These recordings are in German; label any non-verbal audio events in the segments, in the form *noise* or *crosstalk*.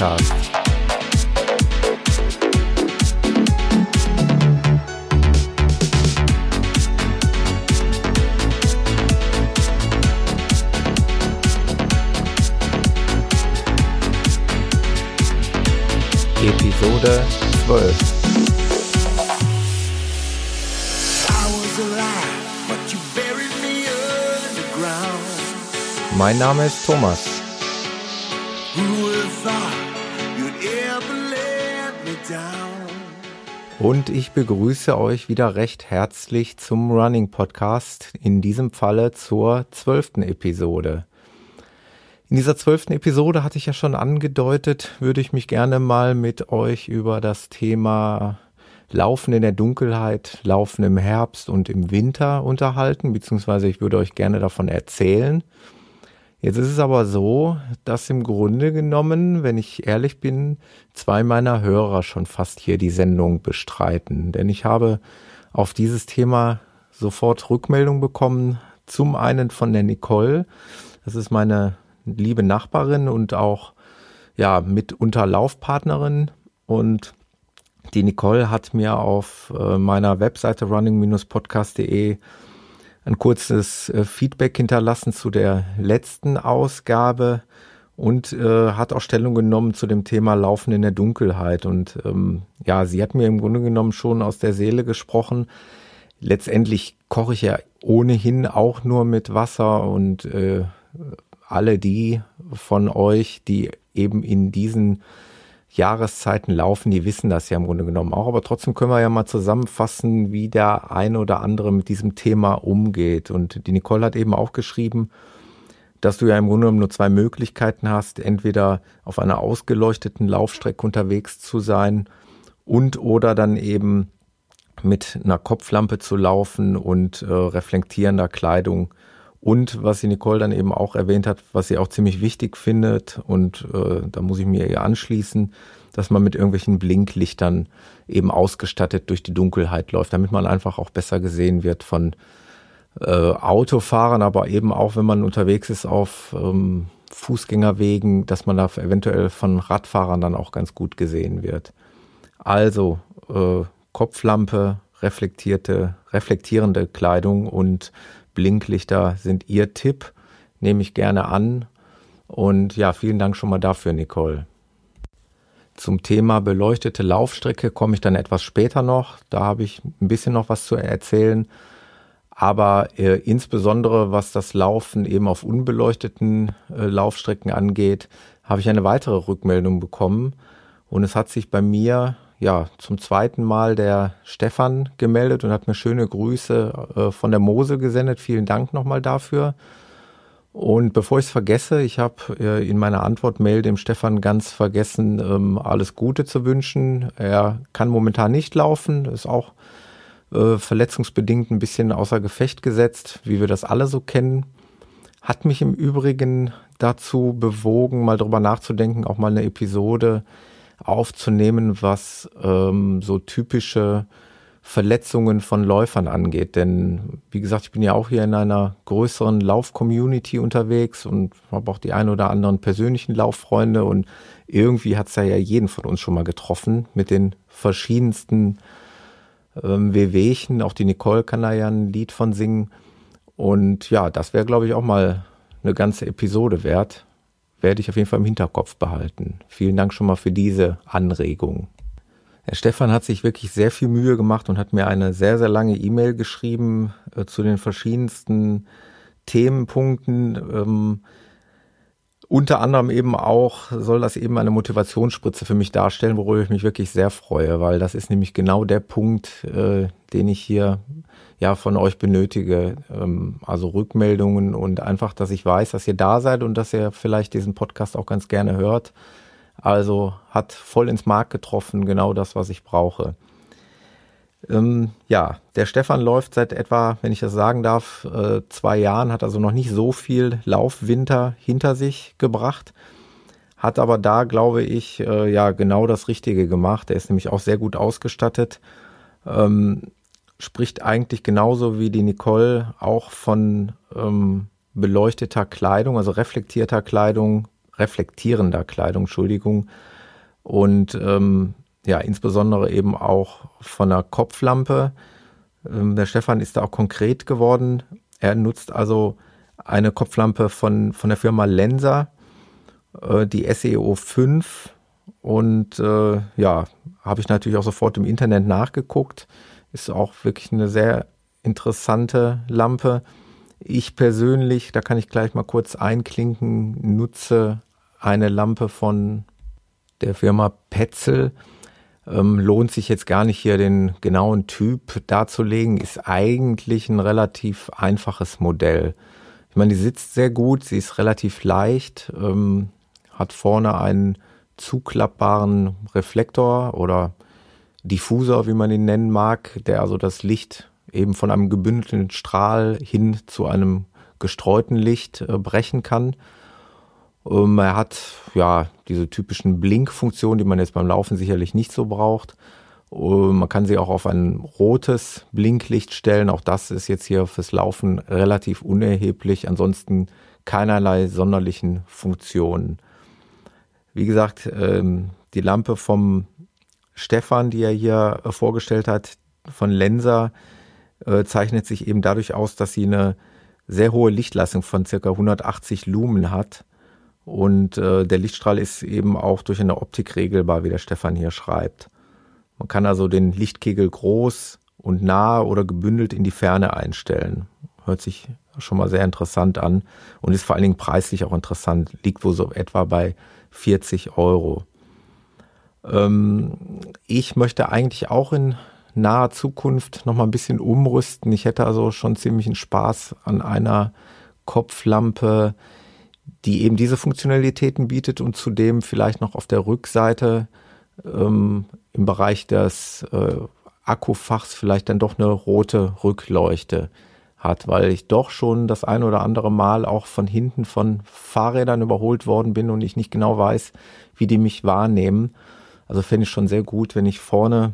Podcast. Episode 12. Mein Name ist Thomas. Und ich begrüße euch wieder recht herzlich zum Running Podcast, in diesem Falle zur zwölften Episode. In dieser zwölften Episode hatte ich ja schon angedeutet, würde ich mich gerne mal mit euch über das Thema Laufen in der Dunkelheit, Laufen im Herbst und im Winter unterhalten, beziehungsweise ich würde euch gerne davon erzählen. Jetzt ist es aber so, dass im Grunde genommen, wenn ich ehrlich bin, zwei meiner Hörer schon fast hier die Sendung bestreiten. Denn ich habe auf dieses Thema sofort Rückmeldung bekommen. Zum einen von der Nicole. Das ist meine liebe Nachbarin und auch ja mitunter Laufpartnerin. Und die Nicole hat mir auf äh, meiner Webseite running-podcast.de ein kurzes äh, Feedback hinterlassen zu der letzten Ausgabe und äh, hat auch Stellung genommen zu dem Thema Laufen in der Dunkelheit. Und ähm, ja, sie hat mir im Grunde genommen schon aus der Seele gesprochen. Letztendlich koche ich ja ohnehin auch nur mit Wasser und äh, alle die von euch, die eben in diesen Jahreszeiten laufen, die wissen das ja im Grunde genommen auch. Aber trotzdem können wir ja mal zusammenfassen, wie der ein oder andere mit diesem Thema umgeht. Und die Nicole hat eben auch geschrieben, dass du ja im Grunde genommen nur zwei Möglichkeiten hast, entweder auf einer ausgeleuchteten Laufstrecke unterwegs zu sein und oder dann eben mit einer Kopflampe zu laufen und äh, reflektierender Kleidung und was die Nicole dann eben auch erwähnt hat, was sie auch ziemlich wichtig findet, und äh, da muss ich mir ihr anschließen, dass man mit irgendwelchen Blinklichtern eben ausgestattet durch die Dunkelheit läuft, damit man einfach auch besser gesehen wird von äh, Autofahrern, aber eben auch, wenn man unterwegs ist auf ähm, Fußgängerwegen, dass man da eventuell von Radfahrern dann auch ganz gut gesehen wird. Also äh, Kopflampe, reflektierte, reflektierende Kleidung und Blinklichter sind Ihr Tipp, nehme ich gerne an. Und ja, vielen Dank schon mal dafür, Nicole. Zum Thema beleuchtete Laufstrecke komme ich dann etwas später noch. Da habe ich ein bisschen noch was zu erzählen. Aber äh, insbesondere was das Laufen eben auf unbeleuchteten äh, Laufstrecken angeht, habe ich eine weitere Rückmeldung bekommen. Und es hat sich bei mir ja zum zweiten Mal der Stefan gemeldet und hat mir schöne Grüße äh, von der Mosel gesendet. Vielen Dank nochmal dafür. Und bevor ich es vergesse, ich habe äh, in meiner Antwortmail dem Stefan ganz vergessen, ähm, alles Gute zu wünschen. Er kann momentan nicht laufen, ist auch äh, verletzungsbedingt ein bisschen außer Gefecht gesetzt, wie wir das alle so kennen. Hat mich im Übrigen dazu bewogen, mal drüber nachzudenken, auch mal eine Episode aufzunehmen, was ähm, so typische Verletzungen von Läufern angeht. Denn wie gesagt, ich bin ja auch hier in einer größeren Lauf-Community unterwegs und habe auch die ein oder anderen persönlichen Lauffreunde und irgendwie hat es ja jeden von uns schon mal getroffen mit den verschiedensten ähm, Wehwehchen. Auch die Nicole kann da ja ein Lied von singen. Und ja, das wäre, glaube ich, auch mal eine ganze Episode wert werde ich auf jeden Fall im Hinterkopf behalten. Vielen Dank schon mal für diese Anregung. Herr Stefan hat sich wirklich sehr viel Mühe gemacht und hat mir eine sehr, sehr lange E-Mail geschrieben äh, zu den verschiedensten Themenpunkten. Ähm, unter anderem eben auch soll das eben eine Motivationsspritze für mich darstellen, worüber ich mich wirklich sehr freue, weil das ist nämlich genau der Punkt, äh, den ich hier ja von euch benötige. Ähm, also Rückmeldungen und einfach, dass ich weiß, dass ihr da seid und dass ihr vielleicht diesen Podcast auch ganz gerne hört. Also hat voll ins Mark getroffen, genau das, was ich brauche. Ähm, ja, der Stefan läuft seit etwa, wenn ich das sagen darf, äh, zwei Jahren, hat also noch nicht so viel Laufwinter hinter sich gebracht, hat aber da, glaube ich, äh, ja genau das Richtige gemacht. Er ist nämlich auch sehr gut ausgestattet, ähm, spricht eigentlich genauso wie die Nicole auch von ähm, beleuchteter Kleidung, also reflektierter Kleidung, reflektierender Kleidung, Entschuldigung. Und ähm, ja, insbesondere eben auch von der Kopflampe. Ähm, der Stefan ist da auch konkret geworden. Er nutzt also eine Kopflampe von, von der Firma Lenser, äh, die SEO 5. Und äh, ja, habe ich natürlich auch sofort im Internet nachgeguckt. Ist auch wirklich eine sehr interessante Lampe. Ich persönlich, da kann ich gleich mal kurz einklinken, nutze eine Lampe von der Firma Petzel. Ähm, lohnt sich jetzt gar nicht hier den genauen Typ darzulegen, ist eigentlich ein relativ einfaches Modell. Ich meine, die sitzt sehr gut, sie ist relativ leicht, ähm, hat vorne einen zuklappbaren Reflektor oder Diffusor, wie man ihn nennen mag, der also das Licht eben von einem gebündelten Strahl hin zu einem gestreuten Licht äh, brechen kann. Ähm, er hat ja diese typischen Blinkfunktionen, die man jetzt beim Laufen sicherlich nicht so braucht. Ähm, man kann sie auch auf ein rotes Blinklicht stellen. Auch das ist jetzt hier fürs Laufen relativ unerheblich. Ansonsten keinerlei sonderlichen Funktionen. Wie gesagt, ähm, die Lampe vom Stefan, die er hier äh, vorgestellt hat, von Lenser, äh, zeichnet sich eben dadurch aus, dass sie eine sehr hohe Lichtleistung von circa 180 Lumen hat. Und äh, der Lichtstrahl ist eben auch durch eine Optik regelbar, wie der Stefan hier schreibt. Man kann also den Lichtkegel groß und nah oder gebündelt in die Ferne einstellen. Hört sich schon mal sehr interessant an und ist vor allen Dingen preislich auch interessant. Liegt wohl so etwa bei 40 Euro. Ähm, ich möchte eigentlich auch in naher Zukunft noch mal ein bisschen umrüsten. Ich hätte also schon ziemlichen Spaß an einer Kopflampe, die eben diese Funktionalitäten bietet und zudem vielleicht noch auf der Rückseite ähm, im Bereich des äh, Akkufachs vielleicht dann doch eine rote Rückleuchte hat, weil ich doch schon das ein oder andere Mal auch von hinten von Fahrrädern überholt worden bin und ich nicht genau weiß, wie die mich wahrnehmen. Also fände ich schon sehr gut, wenn ich vorne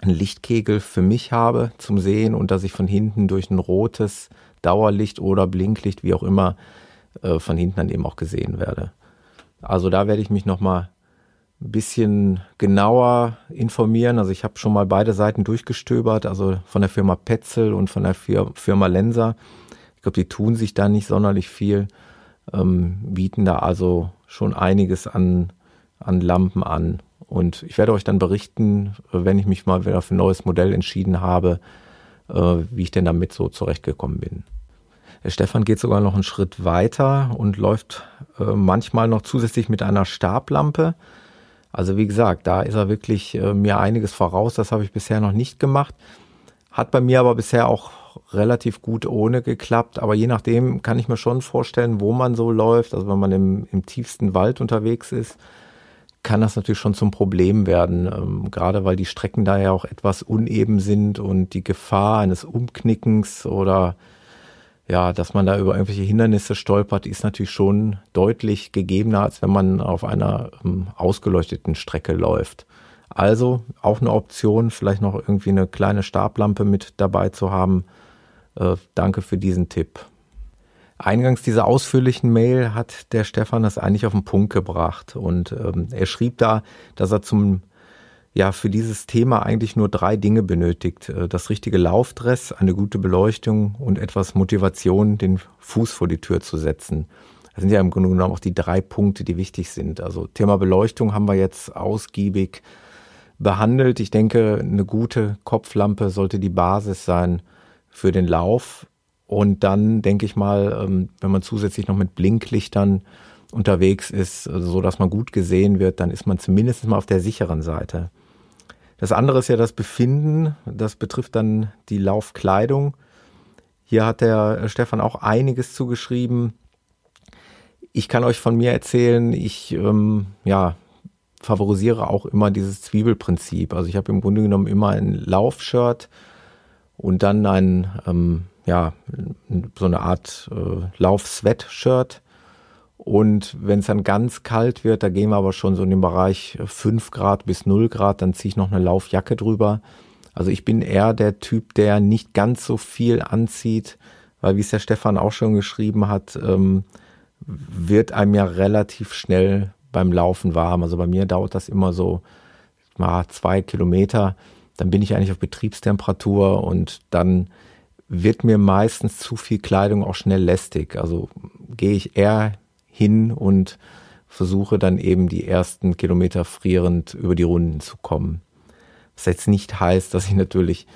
einen Lichtkegel für mich habe zum Sehen und dass ich von hinten durch ein rotes Dauerlicht oder Blinklicht, wie auch immer, äh, von hinten dann eben auch gesehen werde. Also da werde ich mich nochmal ein bisschen genauer informieren. Also ich habe schon mal beide Seiten durchgestöbert, also von der Firma Petzel und von der Firma Lenser. Ich glaube, die tun sich da nicht sonderlich viel, ähm, bieten da also schon einiges an, an Lampen an. Und ich werde euch dann berichten, wenn ich mich mal wieder für ein neues Modell entschieden habe, äh, wie ich denn damit so zurechtgekommen bin. Der Stefan geht sogar noch einen Schritt weiter und läuft äh, manchmal noch zusätzlich mit einer Stablampe. Also wie gesagt, da ist er wirklich äh, mir einiges voraus. Das habe ich bisher noch nicht gemacht. Hat bei mir aber bisher auch relativ gut ohne geklappt. Aber je nachdem kann ich mir schon vorstellen, wo man so läuft. Also wenn man im, im tiefsten Wald unterwegs ist, kann das natürlich schon zum Problem werden, ähm, gerade weil die Strecken da ja auch etwas uneben sind und die Gefahr eines Umknickens oder ja, dass man da über irgendwelche Hindernisse stolpert, ist natürlich schon deutlich gegebener, als wenn man auf einer ähm, ausgeleuchteten Strecke läuft. Also auch eine Option, vielleicht noch irgendwie eine kleine Stablampe mit dabei zu haben. Äh, danke für diesen Tipp. Eingangs dieser ausführlichen Mail hat der Stefan das eigentlich auf den Punkt gebracht und ähm, er schrieb da, dass er zum ja für dieses Thema eigentlich nur drei Dinge benötigt: äh, das richtige Laufdress, eine gute Beleuchtung und etwas Motivation, den Fuß vor die Tür zu setzen. Das sind ja im Grunde genommen auch die drei Punkte, die wichtig sind. Also Thema Beleuchtung haben wir jetzt ausgiebig behandelt. Ich denke, eine gute Kopflampe sollte die Basis sein für den Lauf. Und dann denke ich mal, ähm, wenn man zusätzlich noch mit Blinklichtern unterwegs ist, also so dass man gut gesehen wird, dann ist man zumindest mal auf der sicheren Seite. Das andere ist ja das Befinden. Das betrifft dann die Laufkleidung. Hier hat der Stefan auch einiges zugeschrieben. Ich kann euch von mir erzählen, ich ähm, ja, favorisiere auch immer dieses Zwiebelprinzip. Also ich habe im Grunde genommen immer ein Laufshirt und dann ein ähm, ja, so eine Art äh, Lauf-Sweatshirt. Und wenn es dann ganz kalt wird, da gehen wir aber schon so in den Bereich 5 Grad bis 0 Grad, dann ziehe ich noch eine Laufjacke drüber. Also ich bin eher der Typ, der nicht ganz so viel anzieht, weil wie es der Stefan auch schon geschrieben hat, ähm, wird einem ja relativ schnell beim Laufen warm. Also bei mir dauert das immer so mal zwei Kilometer. Dann bin ich eigentlich auf Betriebstemperatur und dann wird mir meistens zu viel Kleidung auch schnell lästig. Also gehe ich eher hin und versuche dann eben die ersten Kilometer frierend über die Runden zu kommen. Was jetzt nicht heißt, dass ich natürlich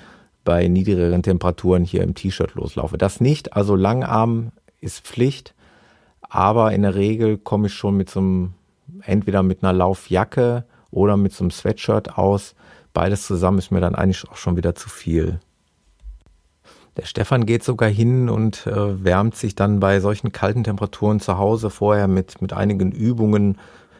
bei niedrigeren Temperaturen hier im T-Shirt loslaufe. Das nicht, also Langarm ist Pflicht, aber in der Regel komme ich schon mit so einem, entweder mit einer Laufjacke oder mit so einem Sweatshirt aus. Beides zusammen ist mir dann eigentlich auch schon wieder zu viel. Der Stefan geht sogar hin und äh, wärmt sich dann bei solchen kalten Temperaturen zu Hause vorher mit, mit einigen Übungen,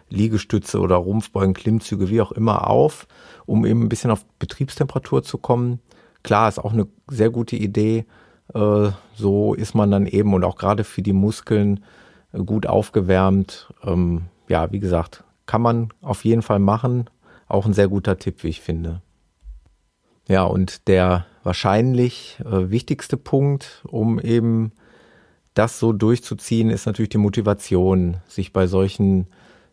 Liegestütze oder Rumpfbeugen, Klimmzüge, wie auch immer auf, um eben ein bisschen auf Betriebstemperatur zu kommen. Klar, ist auch eine sehr gute Idee. Äh, so ist man dann eben und auch gerade für die Muskeln äh, gut aufgewärmt. Ähm, ja, wie gesagt, kann man auf jeden Fall machen. Auch ein sehr guter Tipp, wie ich finde. Ja, und der wahrscheinlich äh, wichtigste Punkt, um eben das so durchzuziehen, ist natürlich die Motivation, sich bei solchen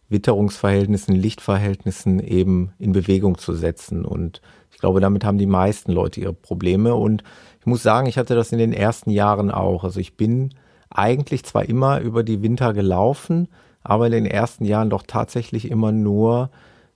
Witterungsverhältnissen, Lichtverhältnissen eben in Bewegung zu setzen. Und ich glaube, damit haben die meisten Leute ihre Probleme. Und ich muss sagen, ich hatte das in den ersten Jahren auch. Also ich bin eigentlich zwar immer über die Winter gelaufen, aber in den ersten Jahren doch tatsächlich immer nur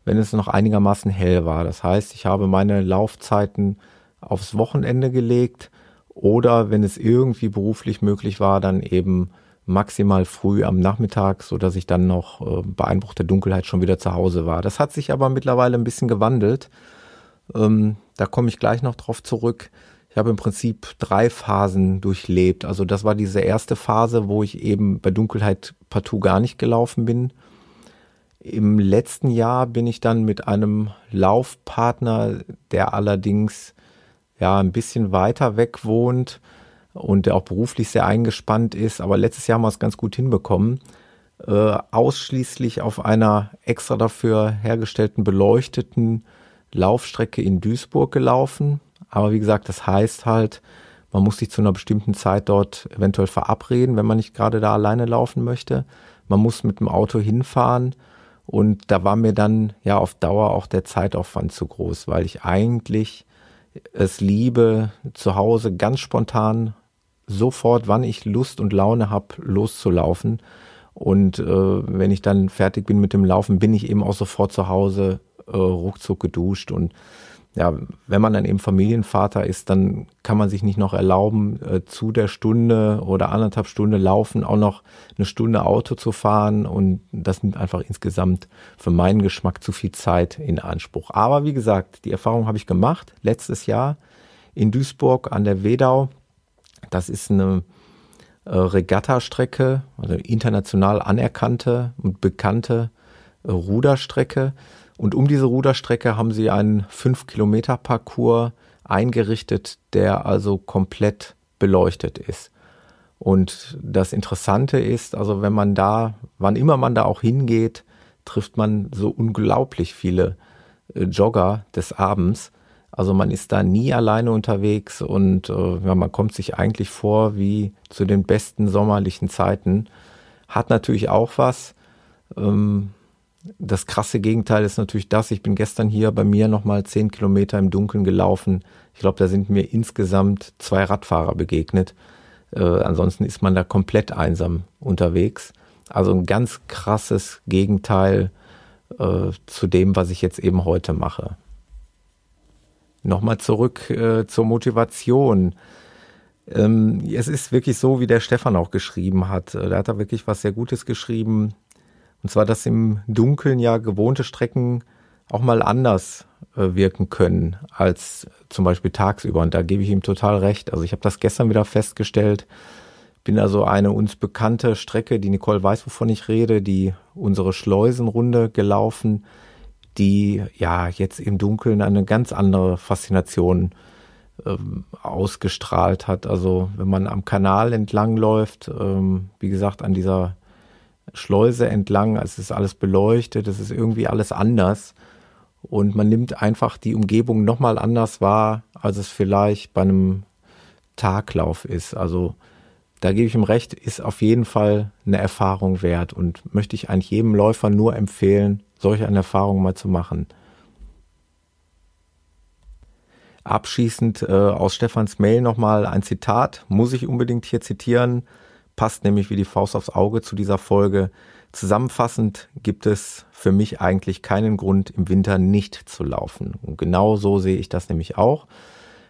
wenn es noch einigermaßen hell war. Das heißt, ich habe meine Laufzeiten aufs Wochenende gelegt oder wenn es irgendwie beruflich möglich war, dann eben maximal früh am Nachmittag, so dass ich dann noch äh, bei Einbruch der Dunkelheit schon wieder zu Hause war. Das hat sich aber mittlerweile ein bisschen gewandelt. Ähm, da komme ich gleich noch drauf zurück. Ich habe im Prinzip drei Phasen durchlebt. Also das war diese erste Phase, wo ich eben bei Dunkelheit partout gar nicht gelaufen bin. Im letzten Jahr bin ich dann mit einem Laufpartner, der allerdings ja ein bisschen weiter weg wohnt und der auch beruflich sehr eingespannt ist, aber letztes Jahr haben wir es ganz gut hinbekommen, äh, ausschließlich auf einer extra dafür hergestellten beleuchteten Laufstrecke in Duisburg gelaufen. Aber wie gesagt, das heißt halt, man muss sich zu einer bestimmten Zeit dort eventuell verabreden, wenn man nicht gerade da alleine laufen möchte. Man muss mit dem Auto hinfahren und da war mir dann ja auf Dauer auch der Zeitaufwand zu groß, weil ich eigentlich es liebe, zu Hause ganz spontan sofort, wann ich Lust und Laune habe, loszulaufen. Und äh, wenn ich dann fertig bin mit dem Laufen, bin ich eben auch sofort zu Hause, äh, ruckzuck geduscht und ja, wenn man dann eben Familienvater ist, dann kann man sich nicht noch erlauben, äh, zu der Stunde oder anderthalb Stunde laufen, auch noch eine Stunde Auto zu fahren. Und das nimmt einfach insgesamt für meinen Geschmack zu viel Zeit in Anspruch. Aber wie gesagt, die Erfahrung habe ich gemacht letztes Jahr in Duisburg an der Wedau. Das ist eine äh, Regattastrecke, also international anerkannte und bekannte äh, Ruderstrecke. Und um diese Ruderstrecke haben sie einen 5-Kilometer-Parcours eingerichtet, der also komplett beleuchtet ist. Und das Interessante ist, also wenn man da, wann immer man da auch hingeht, trifft man so unglaublich viele äh, Jogger des Abends. Also man ist da nie alleine unterwegs und äh, ja, man kommt sich eigentlich vor wie zu den besten sommerlichen Zeiten. Hat natürlich auch was. Ähm, das krasse Gegenteil ist natürlich das, ich bin gestern hier bei mir nochmal zehn Kilometer im Dunkeln gelaufen. Ich glaube, da sind mir insgesamt zwei Radfahrer begegnet. Äh, ansonsten ist man da komplett einsam unterwegs. Also ein ganz krasses Gegenteil äh, zu dem, was ich jetzt eben heute mache. Nochmal zurück äh, zur Motivation. Ähm, es ist wirklich so, wie der Stefan auch geschrieben hat. Äh, da hat er wirklich was sehr Gutes geschrieben. Und zwar, dass im Dunkeln ja gewohnte Strecken auch mal anders äh, wirken können als zum Beispiel tagsüber. Und da gebe ich ihm total recht. Also ich habe das gestern wieder festgestellt. Bin also eine uns bekannte Strecke, die Nicole weiß, wovon ich rede, die unsere Schleusenrunde gelaufen, die ja jetzt im Dunkeln eine ganz andere Faszination ähm, ausgestrahlt hat. Also wenn man am Kanal entlang läuft, ähm, wie gesagt, an dieser Schleuse entlang, es ist alles beleuchtet, es ist irgendwie alles anders. Und man nimmt einfach die Umgebung nochmal anders wahr, als es vielleicht bei einem Taglauf ist. Also da gebe ich ihm recht, ist auf jeden Fall eine Erfahrung wert und möchte ich eigentlich jedem Läufer nur empfehlen, solche eine Erfahrung mal zu machen. Abschließend äh, aus Stefans Mail nochmal ein Zitat, muss ich unbedingt hier zitieren, passt nämlich wie die Faust aufs Auge zu dieser Folge. Zusammenfassend gibt es für mich eigentlich keinen Grund, im Winter nicht zu laufen. Und genau so sehe ich das nämlich auch.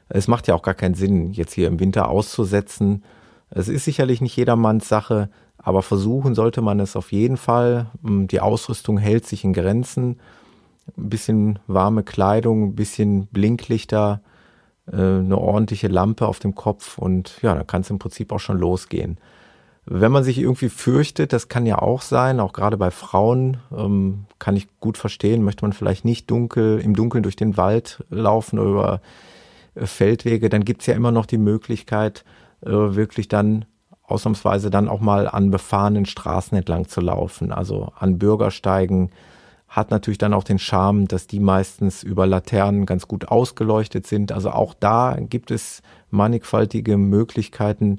Es macht ja auch gar keinen Sinn, jetzt hier im Winter auszusetzen. Es ist sicherlich nicht jedermanns Sache, aber versuchen sollte man es auf jeden Fall. Die Ausrüstung hält sich in Grenzen ein bisschen warme Kleidung, ein bisschen Blinklichter, äh, eine ordentliche Lampe auf dem Kopf und ja, dann kann es im Prinzip auch schon losgehen. Wenn man sich irgendwie fürchtet, das kann ja auch sein, auch gerade bei Frauen, ähm, kann ich gut verstehen, möchte man vielleicht nicht dunkel, im Dunkeln durch den Wald laufen oder über äh, Feldwege, dann gibt's ja immer noch die Möglichkeit, äh, wirklich dann ausnahmsweise dann auch mal an befahrenen Straßen entlang zu laufen, also an Bürgersteigen, hat natürlich dann auch den Charme, dass die meistens über Laternen ganz gut ausgeleuchtet sind. Also auch da gibt es mannigfaltige Möglichkeiten,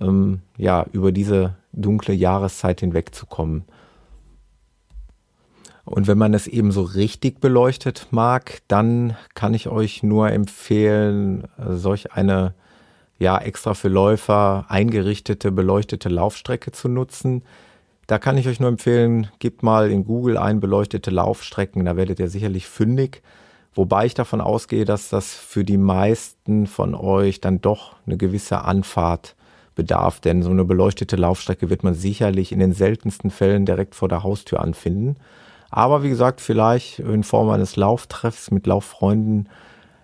ähm, ja, über diese dunkle Jahreszeit hinwegzukommen. Und wenn man es eben so richtig beleuchtet mag, dann kann ich euch nur empfehlen, solch eine ja extra für Läufer eingerichtete beleuchtete Laufstrecke zu nutzen. Da kann ich euch nur empfehlen, gebt mal in Google ein beleuchtete Laufstrecken, da werdet ihr sicherlich fündig. Wobei ich davon ausgehe, dass das für die meisten von euch dann doch eine gewisse Anfahrt bedarf, denn so eine beleuchtete Laufstrecke wird man sicherlich in den seltensten Fällen direkt vor der Haustür anfinden. Aber wie gesagt, vielleicht in Form eines Lauftreffs mit Lauffreunden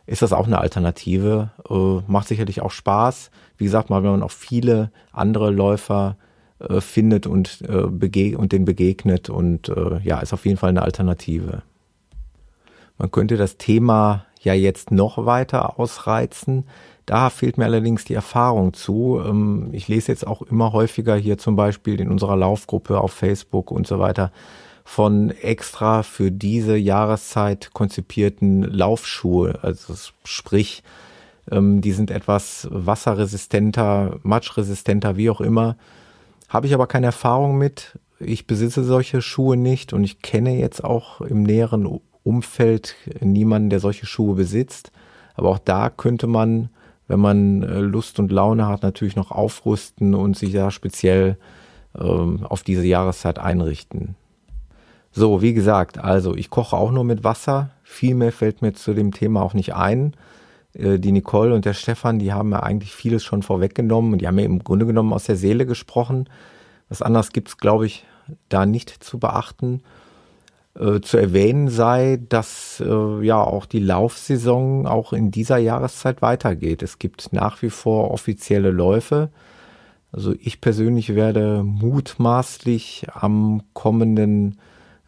ist das auch eine Alternative. Äh, macht sicherlich auch Spaß. Wie gesagt, mal wenn man auch viele andere Läufer äh, findet und, äh, bege und den begegnet und äh, ja, ist auf jeden Fall eine Alternative. Man könnte das Thema ja jetzt noch weiter ausreizen. Da fehlt mir allerdings die Erfahrung zu. Ähm, ich lese jetzt auch immer häufiger hier zum Beispiel in unserer Laufgruppe auf Facebook und so weiter von extra für diese Jahreszeit konzipierten Laufschuhe. Also sprich, ähm, die sind etwas wasserresistenter, matschresistenter, wie auch immer. Habe ich aber keine Erfahrung mit. Ich besitze solche Schuhe nicht und ich kenne jetzt auch im näheren Umfeld niemanden, der solche Schuhe besitzt. Aber auch da könnte man, wenn man äh, Lust und Laune hat, natürlich noch aufrüsten und sich da speziell ähm, auf diese Jahreszeit einrichten. So, wie gesagt, also ich koche auch nur mit Wasser. Viel mehr fällt mir zu dem Thema auch nicht ein. Äh, die Nicole und der Stefan, die haben ja eigentlich vieles schon vorweggenommen und die haben mir im Grunde genommen aus der Seele gesprochen. Was anderes gibt's, glaube ich, da nicht zu beachten. Äh, zu erwähnen sei, dass äh, ja auch die Laufsaison auch in dieser Jahreszeit weitergeht. Es gibt nach wie vor offizielle Läufe. Also ich persönlich werde mutmaßlich am kommenden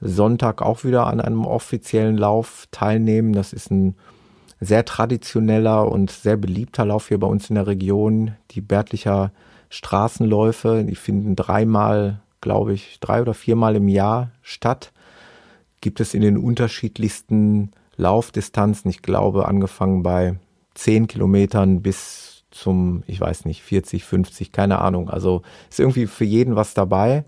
Sonntag auch wieder an einem offiziellen Lauf teilnehmen. Das ist ein sehr traditioneller und sehr beliebter Lauf hier bei uns in der Region. Die Bärtlicher Straßenläufe, die finden dreimal, glaube ich, drei oder viermal im Jahr statt. Gibt es in den unterschiedlichsten Laufdistanzen, ich glaube, angefangen bei zehn Kilometern bis zum, ich weiß nicht, 40, 50, keine Ahnung. Also ist irgendwie für jeden was dabei.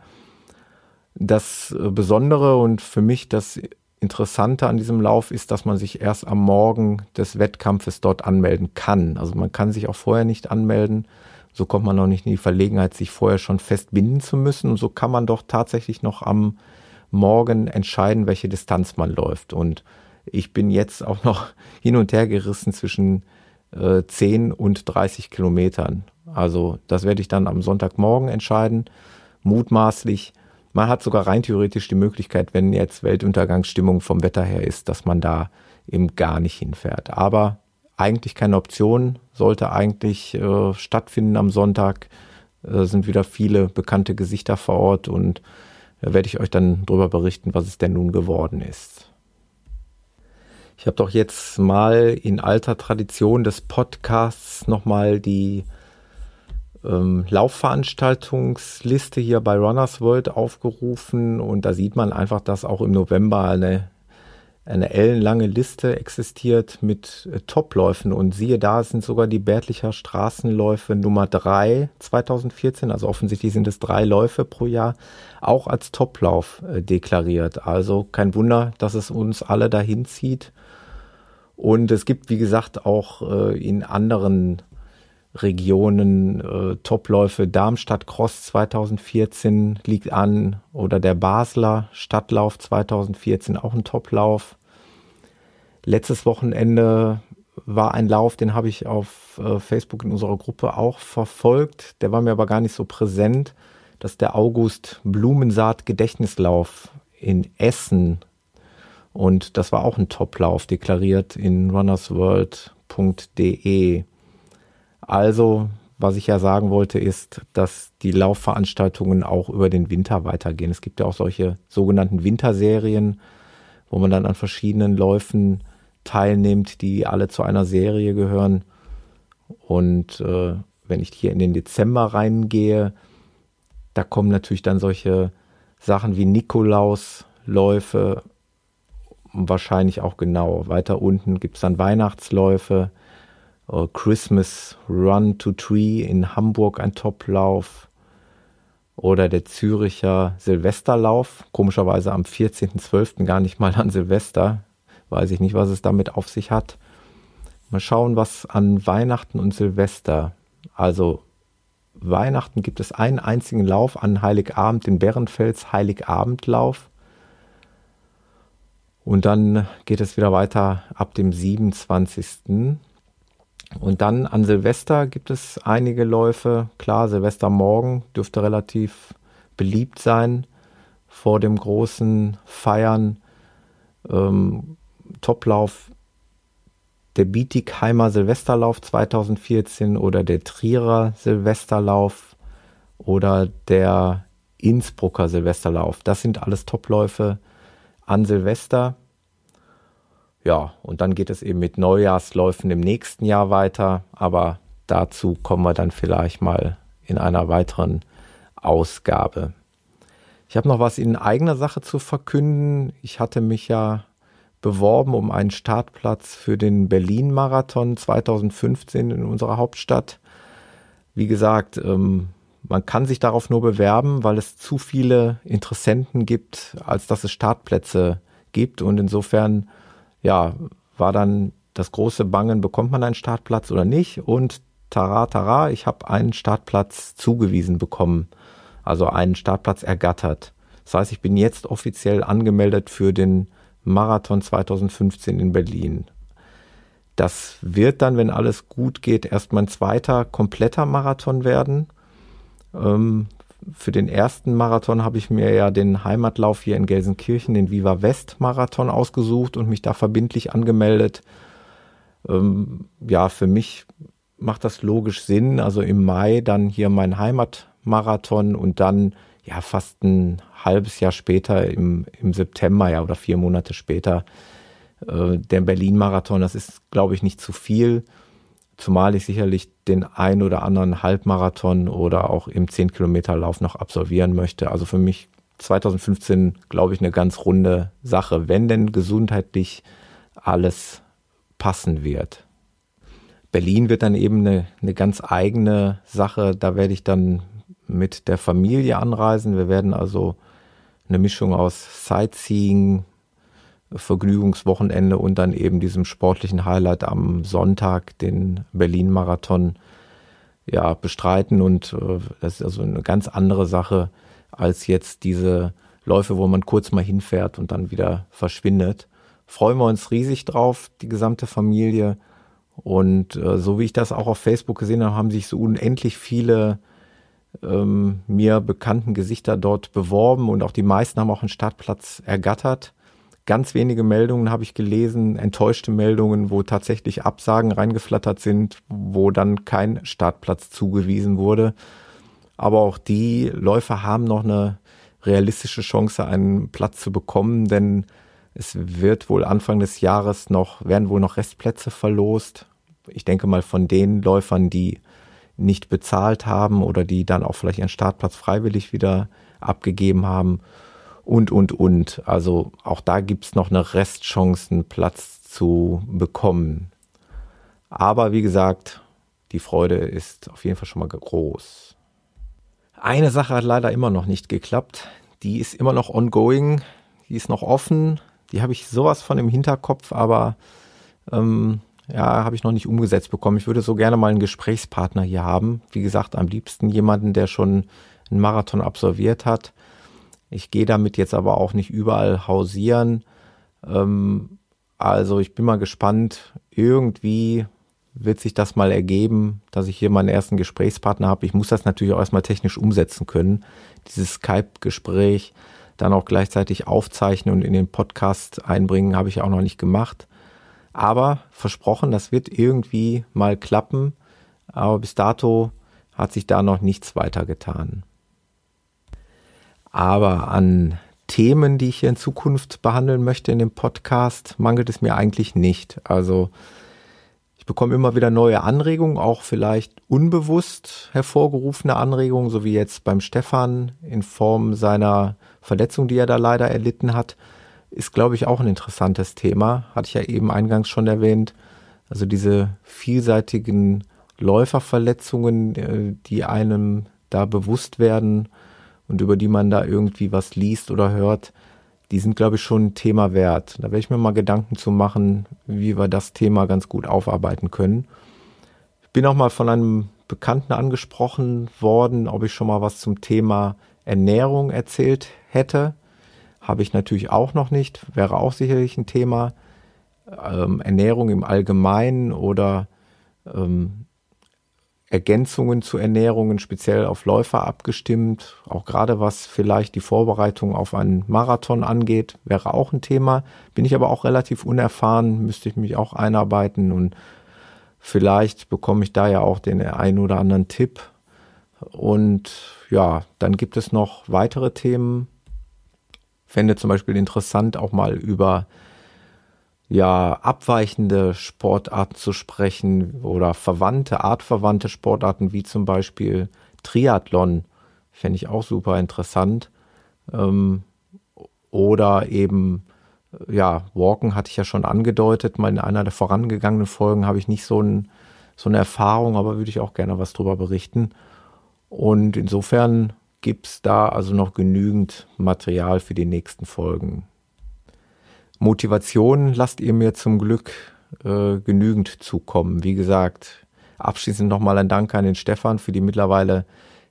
Das Besondere und für mich das Interessante an diesem Lauf ist, dass man sich erst am Morgen des Wettkampfes dort anmelden kann. Also man kann sich auch vorher nicht anmelden. So kommt man noch nicht in die Verlegenheit, sich vorher schon festbinden zu müssen. Und so kann man doch tatsächlich noch am Morgen entscheiden, welche Distanz man läuft. Und ich bin jetzt auch noch *laughs* hin und her gerissen zwischen äh, 10 und 30 Kilometern. Also das werde ich dann am Sonntagmorgen entscheiden. Mutmaßlich man hat sogar rein theoretisch die Möglichkeit, wenn jetzt Weltuntergangsstimmung vom Wetter her ist, dass man da eben gar nicht hinfährt. Aber eigentlich keine Option, sollte eigentlich äh, stattfinden am Sonntag. Äh, sind wieder viele bekannte Gesichter vor Ort und werde ich euch dann darüber berichten, was es denn nun geworden ist. Ich habe doch jetzt mal in alter Tradition des Podcasts nochmal die ähm, Laufveranstaltungsliste hier bei Runners World aufgerufen und da sieht man einfach, dass auch im November eine eine ellenlange Liste existiert mit äh, Topläufen und siehe da sind sogar die Bärtlicher Straßenläufe Nummer drei 2014, also offensichtlich sind es drei Läufe pro Jahr, auch als Toplauf äh, deklariert. Also kein Wunder, dass es uns alle dahin zieht. Und es gibt, wie gesagt, auch äh, in anderen Regionen äh, Topläufe. Darmstadt Cross 2014 liegt an oder der Basler Stadtlauf 2014 auch ein Toplauf. Letztes Wochenende war ein Lauf, den habe ich auf äh, Facebook in unserer Gruppe auch verfolgt. Der war mir aber gar nicht so präsent. Das ist der August Blumensaat Gedächtnislauf in Essen. Und das war auch ein Toplauf, deklariert in runnersworld.de. Also, was ich ja sagen wollte, ist, dass die Laufveranstaltungen auch über den Winter weitergehen. Es gibt ja auch solche sogenannten Winterserien, wo man dann an verschiedenen Läufen teilnimmt, die alle zu einer Serie gehören. Und äh, wenn ich hier in den Dezember reingehe, da kommen natürlich dann solche Sachen wie Nikolausläufe, wahrscheinlich auch genau. Weiter unten gibt es dann Weihnachtsläufe, Christmas Run to Tree in Hamburg ein Toplauf oder der Züricher Silvesterlauf, komischerweise am 14.12. gar nicht mal an Silvester, weiß ich nicht, was es damit auf sich hat. Mal schauen, was an Weihnachten und Silvester, also Weihnachten gibt es einen einzigen Lauf an Heiligabend, den Bärenfels Heiligabendlauf. Und dann geht es wieder weiter ab dem 27. Und dann an Silvester gibt es einige Läufe. Klar, Silvestermorgen dürfte relativ beliebt sein vor dem großen Feiern. Ähm, Toplauf der Bietigheimer Silvesterlauf 2014 oder der Trierer Silvesterlauf oder der Innsbrucker Silvesterlauf. Das sind alles Topläufe an Silvester. Ja, und dann geht es eben mit Neujahrsläufen im nächsten Jahr weiter, aber dazu kommen wir dann vielleicht mal in einer weiteren Ausgabe. Ich habe noch was in eigener Sache zu verkünden. Ich hatte mich ja beworben um einen Startplatz für den Berlin-Marathon 2015 in unserer Hauptstadt. Wie gesagt, ähm, man kann sich darauf nur bewerben, weil es zu viele Interessenten gibt, als dass es Startplätze gibt. Und insofern ja, war dann das große Bangen, bekommt man einen Startplatz oder nicht? Und tara, tara, ich habe einen Startplatz zugewiesen bekommen, also einen Startplatz ergattert. Das heißt, ich bin jetzt offiziell angemeldet für den Marathon 2015 in Berlin. Das wird dann, wenn alles gut geht, erst mein zweiter kompletter Marathon werden. Ähm, für den ersten Marathon habe ich mir ja den Heimatlauf hier in Gelsenkirchen, den Viva West Marathon ausgesucht und mich da verbindlich angemeldet. Ähm, ja, für mich macht das logisch Sinn. Also im Mai dann hier mein Heimatmarathon und dann ja fast ein halbes Jahr später im, im September ja oder vier Monate später äh, der Berlin-Marathon. Das ist, glaube ich, nicht zu viel. Zumal ich sicherlich den ein oder anderen Halbmarathon oder auch im 10-Kilometer-Lauf noch absolvieren möchte. Also für mich 2015, glaube ich, eine ganz runde Sache, wenn denn gesundheitlich alles passen wird. Berlin wird dann eben eine, eine ganz eigene Sache. Da werde ich dann mit der Familie anreisen. Wir werden also eine Mischung aus Sightseeing, Vergnügungswochenende und dann eben diesem sportlichen Highlight am Sonntag, den Berlin-Marathon, ja, bestreiten. Und äh, das ist also eine ganz andere Sache als jetzt diese Läufe, wo man kurz mal hinfährt und dann wieder verschwindet. Freuen wir uns riesig drauf, die gesamte Familie. Und äh, so wie ich das auch auf Facebook gesehen habe, haben sich so unendlich viele ähm, mir bekannten Gesichter dort beworben und auch die meisten haben auch einen Startplatz ergattert. Ganz wenige Meldungen habe ich gelesen, enttäuschte Meldungen, wo tatsächlich Absagen reingeflattert sind, wo dann kein Startplatz zugewiesen wurde. Aber auch die Läufer haben noch eine realistische Chance, einen Platz zu bekommen, denn es wird wohl Anfang des Jahres noch, werden wohl noch Restplätze verlost. Ich denke mal von den Läufern, die nicht bezahlt haben oder die dann auch vielleicht ihren Startplatz freiwillig wieder abgegeben haben. Und, und, und. Also auch da gibt's noch eine Restchance, einen Platz zu bekommen. Aber wie gesagt, die Freude ist auf jeden Fall schon mal groß. Eine Sache hat leider immer noch nicht geklappt. Die ist immer noch ongoing. Die ist noch offen. Die habe ich sowas von im Hinterkopf, aber ähm, ja, habe ich noch nicht umgesetzt bekommen. Ich würde so gerne mal einen Gesprächspartner hier haben. Wie gesagt, am liebsten jemanden, der schon einen Marathon absolviert hat. Ich gehe damit jetzt aber auch nicht überall hausieren. Ähm, also ich bin mal gespannt. Irgendwie wird sich das mal ergeben, dass ich hier meinen ersten Gesprächspartner habe. Ich muss das natürlich auch erstmal technisch umsetzen können. Dieses Skype-Gespräch dann auch gleichzeitig aufzeichnen und in den Podcast einbringen, habe ich auch noch nicht gemacht. Aber versprochen, das wird irgendwie mal klappen. Aber bis dato hat sich da noch nichts weiter getan. Aber an Themen, die ich hier in Zukunft behandeln möchte in dem Podcast, mangelt es mir eigentlich nicht. Also ich bekomme immer wieder neue Anregungen, auch vielleicht unbewusst hervorgerufene Anregungen, so wie jetzt beim Stefan in Form seiner Verletzung, die er da leider erlitten hat ist, glaube ich, auch ein interessantes Thema. Hatte ich ja eben eingangs schon erwähnt. Also diese vielseitigen Läuferverletzungen, äh, die einem da bewusst werden und über die man da irgendwie was liest oder hört, die sind, glaube ich, schon ein Thema wert. Da werde ich mir mal Gedanken zu machen, wie wir das Thema ganz gut aufarbeiten können. Ich bin auch mal von einem Bekannten angesprochen worden, ob ich schon mal was zum Thema Ernährung erzählt hätte. Habe ich natürlich auch noch nicht, wäre auch sicherlich ein Thema. Ähm, Ernährung im Allgemeinen oder ähm, Ergänzungen zu Ernährungen, speziell auf Läufer abgestimmt, auch gerade was vielleicht die Vorbereitung auf einen Marathon angeht, wäre auch ein Thema. Bin ich aber auch relativ unerfahren, müsste ich mich auch einarbeiten und vielleicht bekomme ich da ja auch den einen oder anderen Tipp. Und ja, dann gibt es noch weitere Themen, fände zum Beispiel interessant, auch mal über ja, abweichende Sportarten zu sprechen oder verwandte, artverwandte Sportarten wie zum Beispiel Triathlon, fände ich auch super interessant. Ähm, oder eben, ja, Walken hatte ich ja schon angedeutet, mal in einer der vorangegangenen Folgen habe ich nicht so, ein, so eine Erfahrung, aber würde ich auch gerne was drüber berichten. Und insofern gibt es da also noch genügend Material für die nächsten Folgen. Motivation lasst ihr mir zum Glück äh, genügend zukommen. Wie gesagt, abschließend nochmal ein Dank an den Stefan für die mittlerweile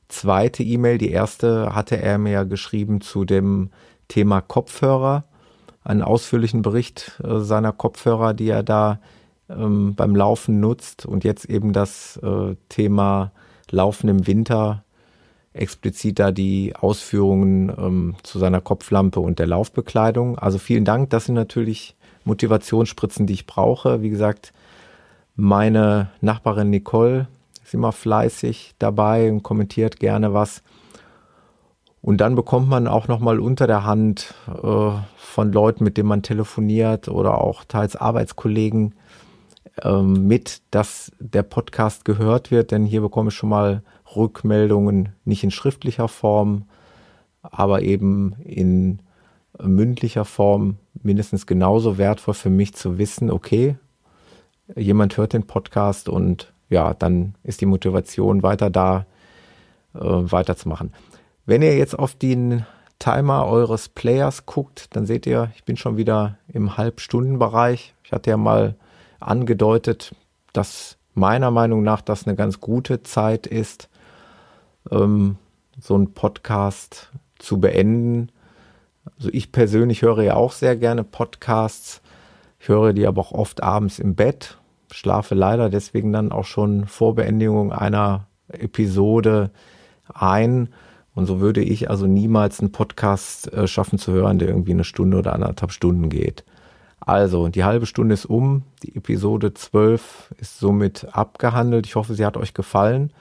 zweite E-Mail. Die erste hatte er mir geschrieben zu dem Thema Kopfhörer, einen ausführlichen Bericht äh, seiner Kopfhörer, die er da ähm, beim Laufen nutzt und jetzt eben das äh, Thema Laufen im Winter explizit da die Ausführungen ähm, zu seiner Kopflampe und der Laufbekleidung. Also vielen Dank, das sind natürlich Motivationsspritzen, die ich brauche. Wie gesagt, meine Nachbarin Nicole ist immer fleißig dabei und kommentiert gerne was. Und dann bekommt man auch nochmal unter der Hand äh, von Leuten, mit denen man telefoniert oder auch teils Arbeitskollegen ähm, mit, dass der Podcast gehört wird, denn hier bekomme ich schon mal Rückmeldungen nicht in schriftlicher Form, aber eben in mündlicher Form mindestens genauso wertvoll für mich zu wissen, okay, jemand hört den Podcast und ja, dann ist die Motivation weiter da, äh, weiterzumachen. Wenn ihr jetzt auf den Timer eures Players guckt, dann seht ihr, ich bin schon wieder im Halbstundenbereich. Ich hatte ja mal angedeutet, dass meiner Meinung nach das eine ganz gute Zeit ist, ähm, so einen Podcast zu beenden. Also ich persönlich höre ja auch sehr gerne Podcasts. Ich höre die aber auch oft abends im Bett, schlafe leider deswegen dann auch schon vor Beendigung einer Episode ein. Und so würde ich also niemals einen Podcast äh, schaffen zu hören, der irgendwie eine Stunde oder anderthalb Stunden geht. Also, die halbe Stunde ist um. Die Episode 12 ist somit abgehandelt. Ich hoffe, sie hat euch gefallen.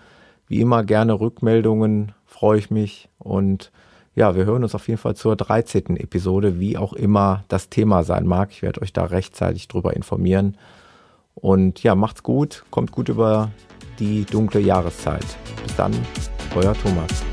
Wie immer gerne Rückmeldungen, freue ich mich. Und ja, wir hören uns auf jeden Fall zur 13. Episode, wie auch immer das Thema sein mag. Ich werde euch da rechtzeitig drüber informieren. Und ja, macht's gut, kommt gut über die dunkle Jahreszeit. Bis dann, euer Thomas.